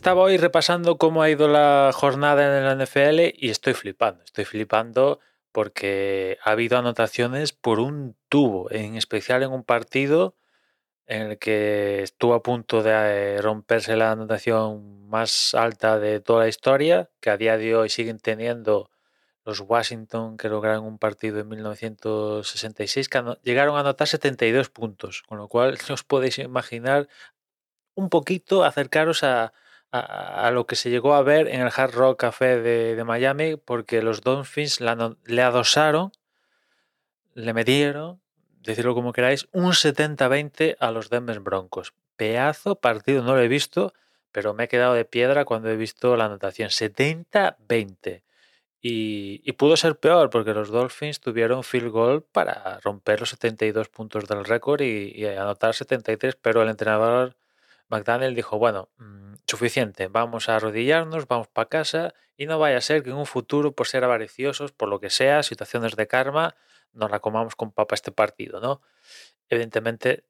estaba hoy repasando cómo ha ido la jornada en la NFL y estoy flipando. Estoy flipando porque ha habido anotaciones por un tubo, en especial en un partido en el que estuvo a punto de eh, romperse la anotación más alta de toda la historia, que a día de hoy siguen teniendo los Washington, que lograron un partido en 1966, que llegaron a anotar 72 puntos, con lo cual os podéis imaginar un poquito, acercaros a, lo que se llegó a ver en el Hard Rock Café de, Miami, porque los Dolphins le adosaron, le medieron decirlo como queráis, un 70-20 a los Denver Broncos. Pedazo partido, no lo he visto, pero me he quedado de piedra cuando he visto la anotación. 70-20. Y, pudo ser peor porque los Dolphins tuvieron field goal para romper los 72 puntos del récord y, anotar 73, pero el entrenador McDaniel dijo, bueno, mm, suficiente, vamos a arrodillarnos, vamos para casa y no vaya a ser que en un futuro, por ser avariciosos, por lo que sea, situaciones de karma, nos la comamos con papa este partido, ¿no? Evidentemente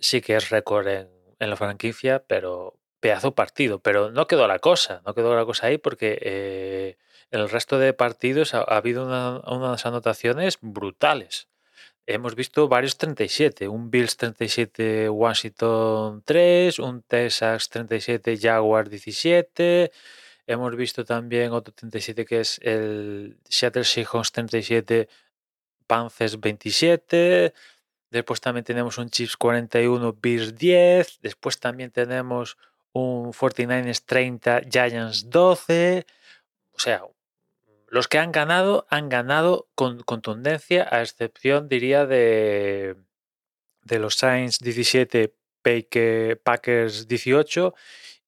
sí que es récord en, la franquicia, pero pedazo partido, pero no quedó la cosa, no quedó la cosa ahí porque eh, en el resto de partidos ha, habido unas anotaciones brutales. Hemos visto varios 37, un Bills 37 Washington 3, un Texas 37 Jaguar 17, hemos visto también otro 37 que es el Seattle Seahawks 37 Panthers 27, después también tenemos un Chiefs 41, Bears 10, después también tenemos un 49ers 30, Giants 12, o sea, los que han ganado han ganado con contundencia, a excepción, diría, de, de los Saints 17, Packers 18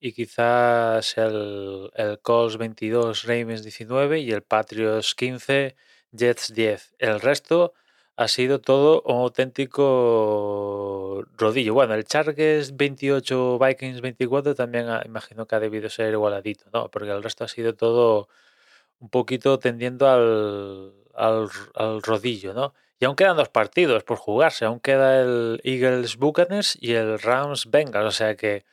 y quizás el, el Colts 22, Ravens 19 y el Patriots 15, Jets 10. El resto ha sido todo un auténtico rodillo. Bueno, el Chargers 28, Vikings 24 también imagino que ha debido ser igualadito, ¿no? Porque el resto ha sido todo un poquito tendiendo al, al, rodillo, ¿no? Y aún quedan dos partidos por jugarse. Aún queda el Eagles Buccaneers y el Rams Bengals. O sea que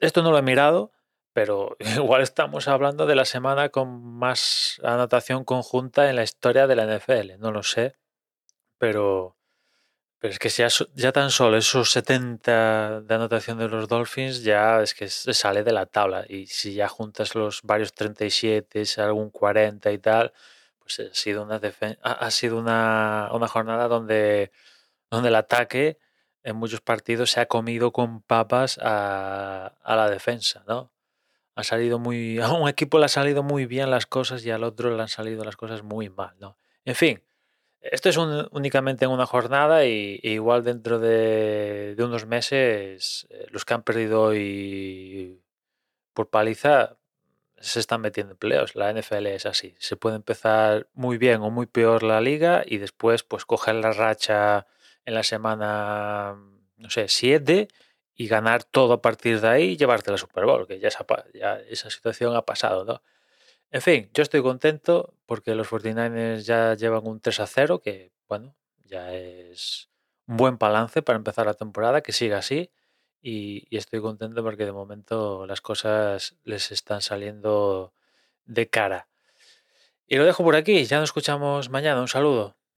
esto no lo he mirado, pero igual estamos hablando de la semana con más anotación conjunta en la historia de la NFL, no lo sé, pero, pero es que ya, ya tan solo esos 70 de anotación de los Dolphins ya es que se sale de la tabla y si ya juntas los varios 37, algún 40 y tal, pues ha sido una, ha sido una, una jornada donde, donde el ataque en muchos partidos se ha comido con papas a, a la defensa, ¿no? ha salido muy. A un equipo le han salido muy bien las cosas y al otro le han salido las cosas muy mal, ¿no? En fin, esto es únicamente en una jornada y, igual dentro de, unos meses eh, los que han perdido hoy por paliza se están metiendo en peleos. La NFL es así. Se puede empezar muy bien o muy peor la liga y después pues coger la racha en la semana, no sé, 7 y ganar todo a partir de ahí y llevarte la Super Bowl, que ya esa, ya esa situación ha pasado, ¿no? En fin, yo estoy contento porque los 49ers ya llevan un 3 a 0, que bueno, ya es un buen balance para empezar la temporada, que siga así. Y, y, estoy contento porque de momento las cosas les están saliendo de cara. Y lo dejo por aquí, ya nos escuchamos mañana, un saludo.